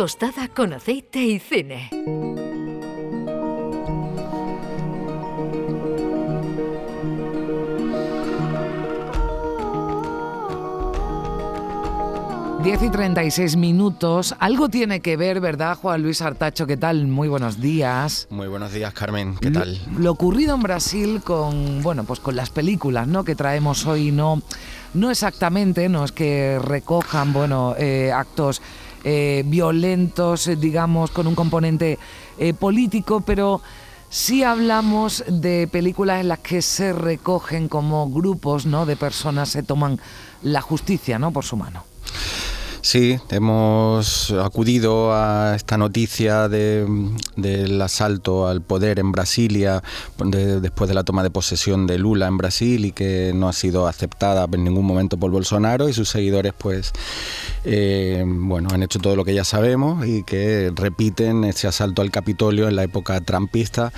Tostada con aceite y cine. Diez y 36 minutos. Algo tiene que ver, ¿verdad, Juan Luis Artacho? ¿Qué tal? Muy buenos días. Muy buenos días, Carmen. ¿Qué tal? Lo, ocurrido en Brasil con, bueno, pues con las películas, ¿no? Que traemos hoy, no, no exactamente, no es que recojan, bueno, eh, actos eh, violentos, eh, digamos, con un componente político, pero sí hablamos de películas en las que se recogen como grupos, ¿no? De personas se toman la justicia, ¿no? Por su mano. Sí, hemos acudido a esta noticia del asalto al poder en Brasilia después de la toma de posesión de Lula en Brasil y que no ha sido aceptada en ningún momento por Bolsonaro y sus seguidores pues eh, bueno, han hecho todo lo que ya sabemos y que repiten ese asalto al Capitolio en la época trumpista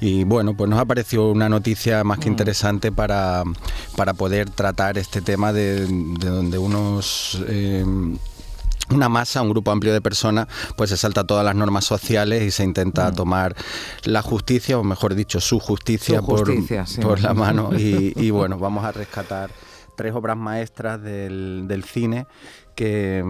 y bueno, pues nos ha parecido una noticia más que mm. interesante para, para poder tratar este tema de, donde unos... Eh, una masa, un grupo amplio de personas, pues se salta todas las normas sociales y se intenta mm. tomar la justicia, o mejor dicho, su justicia, por, la mano. Y, bueno, vamos a rescatar tres obras maestras del, cine que,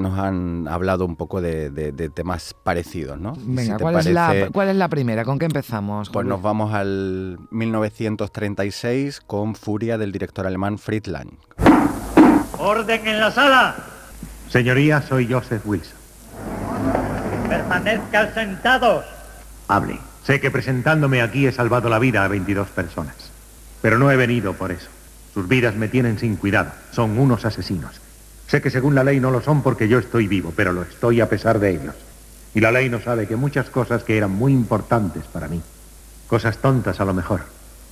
nos han hablado un poco de, temas parecidos, ¿no? Venga, ¿cuál, es la, ¿cuál, es la, primera? ¿Con qué empezamos? Pues nos vamos al 1936 con Furia del director alemán Friedland. ¡Orden en la sala! Señoría, soy Joseph Wilson. Permanezcan sentados. Hable. Sé que presentándome aquí he salvado la vida a 22 personas. Pero no he venido por eso. Sus vidas me tienen sin cuidado. Son unos asesinos. Sé que según la ley no lo son porque yo estoy vivo, pero lo estoy a pesar de ellos. Y la ley no sabe que muchas cosas que eran muy importantes para mí, cosas tontas a lo mejor,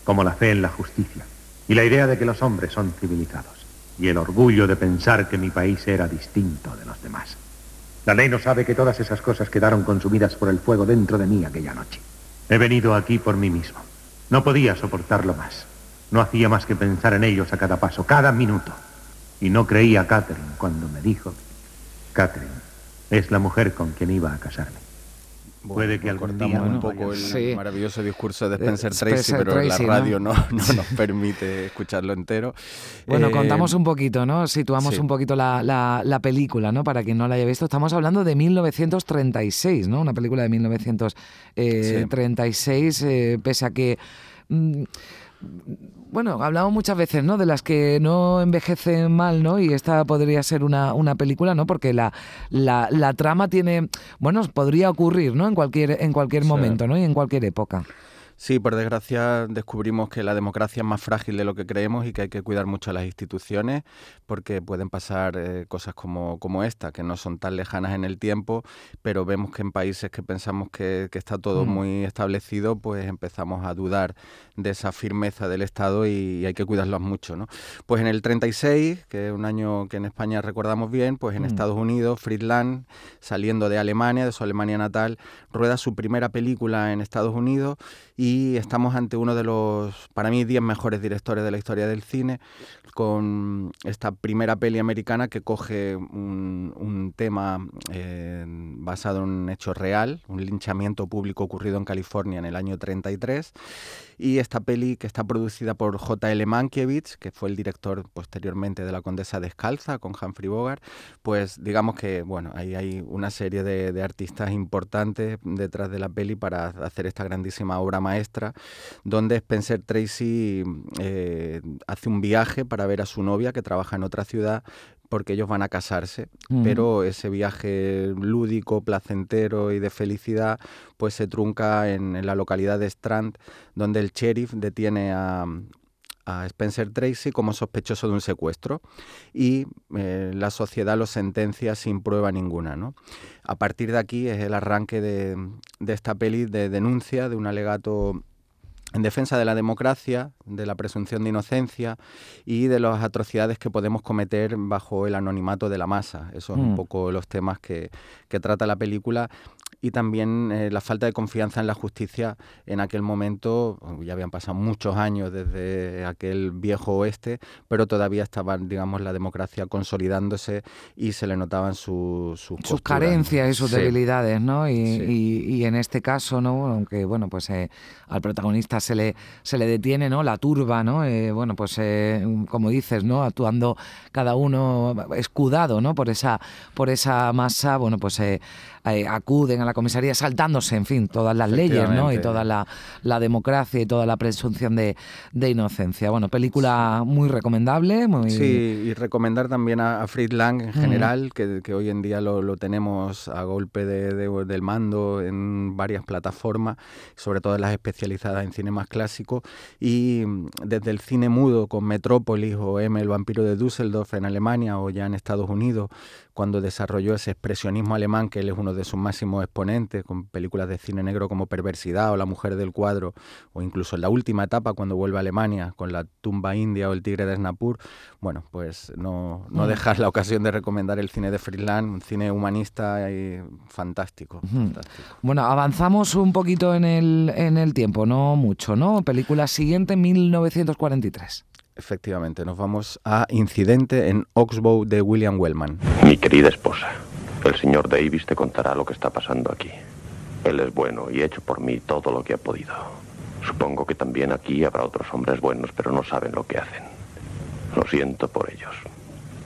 como la fe en la justicia y la idea de que los hombres son civilizados y el orgullo de pensar que mi país era distinto de los demás. La ley no sabe que todas esas cosas quedaron consumidas por el fuego dentro de mí aquella noche. He venido aquí por mí mismo. No podía soportarlo más. No hacía más que pensar en ellos a cada paso, cada minuto. Y no creía a Catherine cuando me dijo, Catherine es la mujer con quien iba a casarme. Puede que algún día un poco el maravilloso discurso de Spencer, Tracy, pero la radio ¿no? no, nos permite escucharlo entero. Bueno, eh, contamos un poquito, ¿no? Situamos un poquito la, la, película, ¿no? Para quien no la haya visto, estamos hablando de 1936, ¿no? Una película de 1936, eh, pese a que... Mm, bueno, hablamos muchas veces, ¿no? De las que no envejecen mal, ¿no? Y esta podría ser una, una película, ¿no? Porque la, la, la, trama tiene, bueno, podría ocurrir, ¿no? En cualquier, en cualquier momento, ¿no? Y en cualquier época. Sí, por desgracia descubrimos que la democracia es más frágil de lo que creemos y que hay que cuidar mucho a las instituciones porque pueden pasar eh, cosas como, como esta, que no son tan lejanas en el tiempo, pero vemos que en países que pensamos que, está todo mm. muy establecido, pues empezamos a dudar de esa firmeza del Estado y, hay que cuidarlos mucho. ¿no? Pues en el 36, que es un año que en España recordamos bien, pues en mm. Estados Unidos, Friedland, saliendo de Alemania, de su Alemania natal, rueda su primera película en Estados Unidos y estamos ante uno de los, para mí, 10 mejores directores de la historia del cine, con esta primera peli americana que coge un, tema eh, basado en un hecho real, un linchamiento público ocurrido en California en el año 33, y esta peli que está producida por J.L. Mankiewicz, que fue el director posteriormente de La Condesa Descalza con Humphrey Bogart, pues digamos que bueno, ahí hay una serie de, de artistas importantes detrás de la peli para hacer esta grandísima obra maestra, donde Spencer Tracy eh, hace un viaje para ver a su novia que trabaja en otra ciudad porque ellos van a casarse, pero ese viaje lúdico, placentero y de felicidad, pues se trunca en, la localidad de Strand, donde el sheriff detiene a, Spencer Tracy como sospechoso de un secuestro y eh, la sociedad lo sentencia sin prueba ninguna. ¿no? A partir de aquí es el arranque de, de esta peli de denuncia de un alegato en defensa de la democracia, de la presunción de inocencia y de las atrocidades que podemos cometer bajo el anonimato de la masa. Esos son un mm. poco los temas que, que trata la película y también eh, la falta de confianza en la justicia en aquel momento, ya habían pasado muchos años desde aquel viejo oeste, pero todavía estaba, digamos, la democracia consolidándose y se le notaban sus sus carencias y sus debilidades, ¿no? Y, en este caso, ¿no? Aunque, bueno, pues eh, al protagonista se le, se le detiene, ¿no? La turba, ¿no? Eh, bueno, pues como dices, ¿no? Actuando cada uno escudado, ¿no? Por esa, por esa masa, bueno, pues acuden a la comisaría saltándose, en fin, todas las leyes, ¿no? Y toda la, democracia y toda la presunción de, inocencia. Bueno, película muy recomendable. Muy... Sí, y recomendar también a, Fritz Lang en general, que, hoy en día lo, tenemos a golpe del mando en varias plataformas, sobre todo en las especializadas en cine más clásico, y desde el cine mudo con Metrópolis o M, el vampiro de Düsseldorf en Alemania o ya en Estados Unidos, cuando desarrolló ese expresionismo alemán, que él es uno de sus máximos exponentes, con películas de cine negro como Perversidad o La mujer del cuadro, o incluso en la última etapa, cuando vuelve a Alemania, con La tumba india o El tigre de Snapur, bueno, pues no, no mm. dejar la ocasión de recomendar el cine de Friedland, un cine humanista y fantástico, Bueno, avanzamos un poquito en el, en el tiempo, no mucho, ¿no? Película siguiente, 1943. Efectivamente, nos vamos a Incidente en Oxbow de William Wellman. Mi querida esposa, el señor Davis te contará lo que está pasando aquí. Él es bueno y ha hecho por mí todo lo que ha podido. Supongo que también aquí habrá otros hombres buenos, pero no saben lo que hacen. Lo siento por ellos,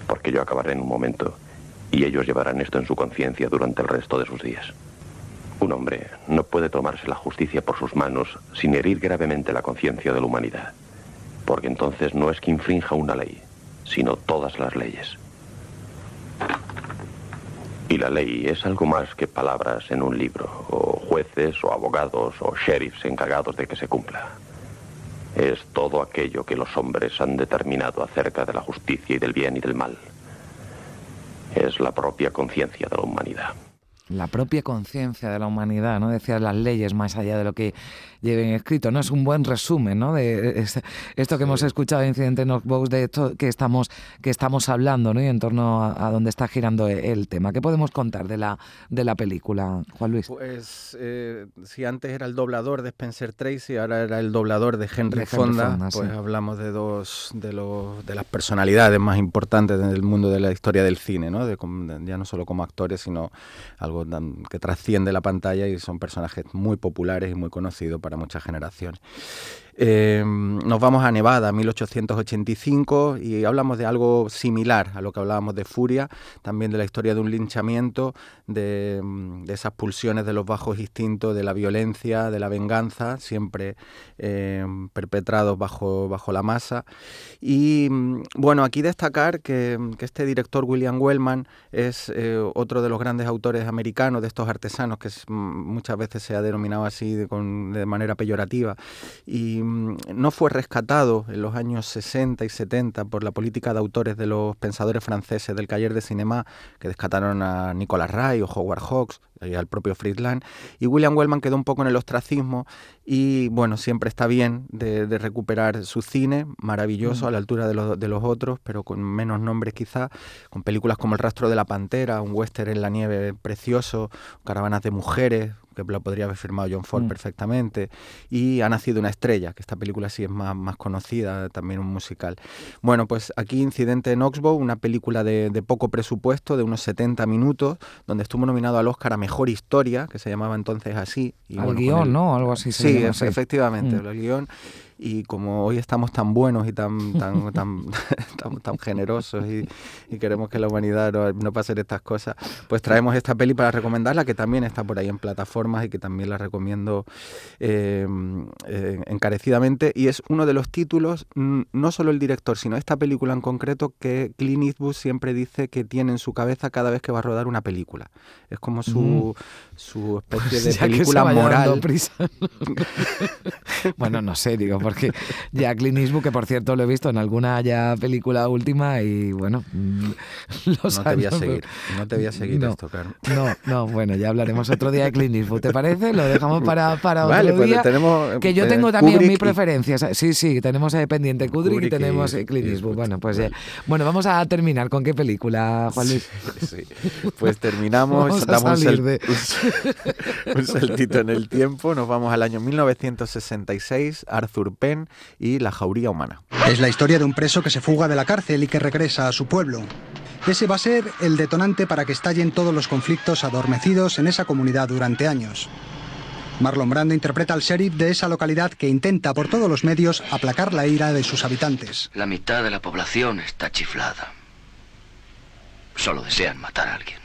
porque yo acabaré en un momento y ellos llevarán esto en su conciencia durante el resto de sus días. Un hombre no puede tomarse la justicia por sus manos sin herir gravemente la conciencia de la humanidad porque entonces no es que infrinja una ley, sino todas las leyes. Y la ley es algo más que palabras en un libro, o jueces, o abogados, o sheriffs encargados de que se cumpla. Es todo aquello que los hombres han determinado acerca de la justicia y del bien y del mal. Es la propia conciencia de la humanidad la propia conciencia de la humanidad, ¿no? Decía las leyes más allá de lo que lleven escrito, ¿no? Es un buen resumen, ¿no? De esto que hemos escuchado en Incidente Knockbox, de esto que estamos, que estamos hablando, ¿no? Y en torno a, dónde está girando el tema. ¿Qué podemos contar de la, de la película, Juan Luis? Pues eh, si antes era el doblador de Spencer Tracy, ahora era el doblador de Henry, Fonda, pues hablamos de dos de, los, de las personalidades más importantes del mundo de la historia del cine, ¿no? De, ya no solo como actores, sino algo que trasciende la pantalla y son personajes muy populares y muy conocidos para muchas generaciones. Eh, nos vamos a Nevada, 1885, y hablamos de algo similar a lo que hablábamos de Furia, también de la historia de un linchamiento, de, esas pulsiones de los bajos instintos, de la violencia, de la venganza, siempre eh, perpetrados bajo, bajo la masa. Y bueno, aquí destacar que, este director William Wellman es eh, otro de los grandes autores americanos, de estos artesanos, que muchas veces se ha denominado así de, de manera peyorativa. Y Mm, no fue rescatado en los años 60 y 70 por la política de autores de los pensadores franceses del Cayer de Cinema, que descataron a Nicolas Ray o Howard Hawks y al propio Friedland. Y William Wellman quedó un poco en el ostracismo y bueno, siempre está bien de, recuperar su cine, maravilloso, a la altura de los, de los otros, pero con menos nombres quizá, con películas como El rastro de la pantera, un western en la nieve precioso, caravanas de mujeres, que lo podría haber firmado John Ford mm. perfectamente, y Ha nacido una estrella, que esta película sí es más, más conocida, también un musical. Bueno, pues aquí Incidente en Oxbow, una película de, poco presupuesto, de unos 70 minutos, donde estuvo nominado al Oscar a Mejor Historia, que se llamaba entonces así. Y al guion, ¿no? Algo así. sí, efectivamente, mm. el guion y como hoy estamos tan buenos y tan tan tan, tan, generosos y, queremos que la humanidad no, pase estas cosas, pues traemos esta peli para recomendarla, que también está por ahí en plataformas y que también la recomiendo em, eh, encarecidamente. Y es uno de los títulos, no solo el director, sino esta película en concreto, que Clint Eastwood siempre dice que tiene en su cabeza cada vez que va a rodar una película. Es como su, su especie de película moral. bueno, no sé, digo, porque ya Clint Eastwood, que por cierto lo he visto en alguna ya película última y bueno, mm, los no te voy a seguir, no te voy a seguir no, esto, Carmen. No, no, bueno, ya hablaremos otro día de Clint Eastwood, ¿te parece? Lo dejamos para, para otro pues día. Tenemos, que yo eh, tengo también Kubrick mis preferencias. Sí, sí, tenemos eh, pendiente Kubrick, Kubrick y tenemos y- eh, Clint Eastwood. Bueno, pues Vale. bueno, vamos a terminar con qué película, Juan Luis. Sí. Pues terminamos, a damos un, de- un- un saltito en el tiempo, nos vamos al año 1966, Arthur Penn y La Jauría Humana. Es la historia de un preso que se fuga de la cárcel y que regresa a su pueblo. Ese va a ser el detonante para que estallen todos los conflictos adormecidos en esa comunidad durante años. Marlon Brando interpreta al sheriff de esa localidad que intenta por todos los medios aplacar la ira de sus habitantes. La mitad de la población está chiflada. Solo desean matar a alguien.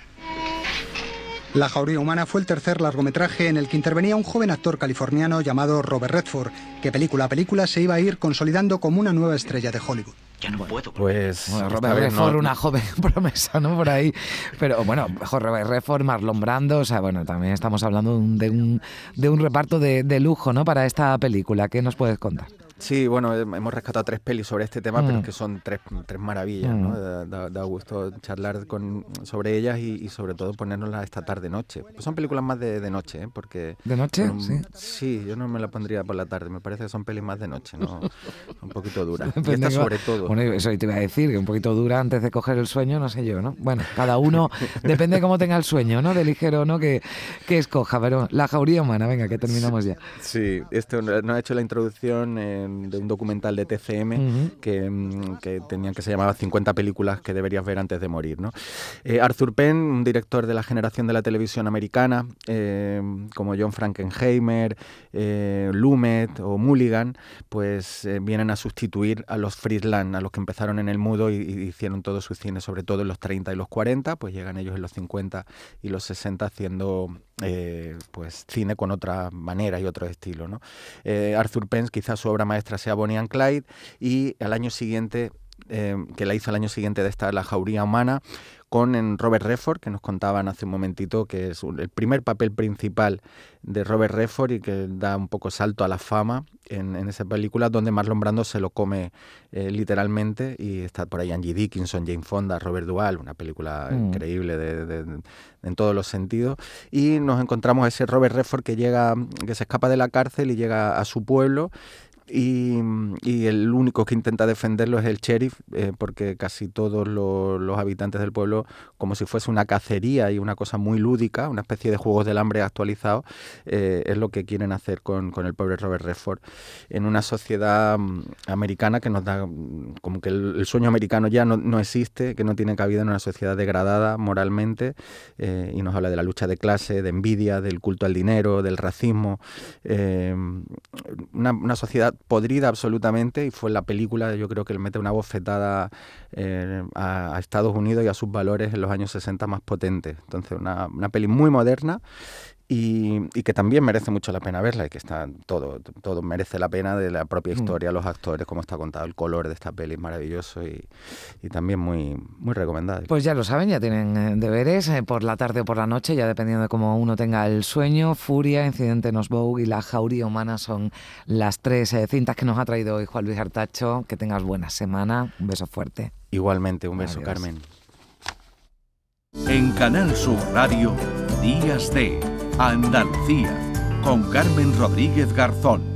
La jauría humana fue el tercer largometraje en el que intervenía un joven actor californiano llamado Robert Redford, que película a película se iba a ir consolidando como una nueva estrella de Hollywood. Ya no puedo. Pues Bueno, Robert no- Redford, una joven promesa, ¿no? Por ahí. Pero bueno, mejor Robert Redford, Marlon Brando, o sea, bueno, también estamos hablando de un, de un, de un reparto de, de lujo, ¿no? Para esta película. ¿Qué nos puedes contar? Sí, bueno, eh, hemos rescatado tres pelis sobre este tema, Mm. pero es que son tres, tres maravillas, ¿no? Mm. Da, da- da gusto charlar con, sobre ellas y, y sobre todo ponérnoslas esta tarde-noche. Pues son películas más de, de noche, ¿eh? Porque... ¿De noche? son- Sí. Sí, yo no me la pondría por la tarde, me parece que son pelis más de noche, ¿no? un poquito duras. Y Depende esta sobre todo. Bueno, eso te iba a decir, que un poquito dura antes de coger el sueño, no sé yo, ¿no? Bueno, cada uno, depende de cómo tenga el sueño, ¿no? De ligero o no, que, que escoja. Pero la jauría humana, venga, que terminamos ya. Sí, esto nos ha hecho la introducción eh, de un documental de TCM que, mm, que tenían que se llamaba 50 películas que deberías ver antes de morir. ¿no? Eh, Arthur Penn, un director de la generación de la televisión americana, eh, como John Frankenheimer, eh, Lumet o Mulligan, pues eh, vienen a sustituir a los Friedland, a los que empezaron en el mudo y, y hicieron todo su cine, sobre todo en los 30 y los 40, pues llegan ellos en los 50 y los 60 haciendo pues cine con otra manera y otro estilo. ¿no? Arthur Penn, quizás su obra maestra sea Bonnie and Clyde, y al año siguiente, eh, que la hizo al año siguiente de esta La Jauría Humana, con en Robert Redford, que nos contaban hace un momentito, que es el primer papel principal de Robert Redford y que da un poco salto a la fama en, en esa película, donde Marlon Brando se lo come eh, literalmente y está por ahí Angie Dickinson, Jane Fonda, Robert Duvall, una película Mm. increíble de- de- de- en todos los sentidos. Y nos encontramos a ese Robert Redford que llega, que se escapa de la cárcel y llega a su pueblo y, y el único que intenta defenderlo es el sheriff, eh, porque casi todos lo- los habitantes del pueblo, como si fuese una cacería y una cosa muy lúdica, una especie de juegos del hambre actualizados, eh, es lo que quieren hacer con, con el pobre Robert Redford. En una sociedad mm, americana que nos da mm, como que el, sueño americano ya no, no existe, que no tiene cabida en una sociedad degradada moralmente eh, y nos habla de la lucha de clase, de envidia, del culto al dinero, del racismo, una sociedad podrida absolutamente y fue la película yo creo que le mete una bofetada eh, a, a Estados Unidos y a sus valores en los años 60 más potentes. Entonces una, una peli muy moderna y, y que también merece mucho la pena verla y que está todo, todo merece la pena de la propia historia, los actores, cómo está contado, el color de esta peli es maravilloso y, y también muy, muy recomendable. Pues ya lo saben, ya tienen eh, deberes eh, por la tarde o por la noche, ya dependiendo de cómo uno tenga el sueño. Furia, Incidente en Osbourg y La Jauría Humana son las tres eh, cintas que nos ha traído hoy Juan Luis Artacho. Que tengas buena semana. Un beso fuerte. Igualmente, un beso Adiós. Carmen. En Canal Sur Radio, Días de Andalucía, con Carmen Rodríguez Garzón.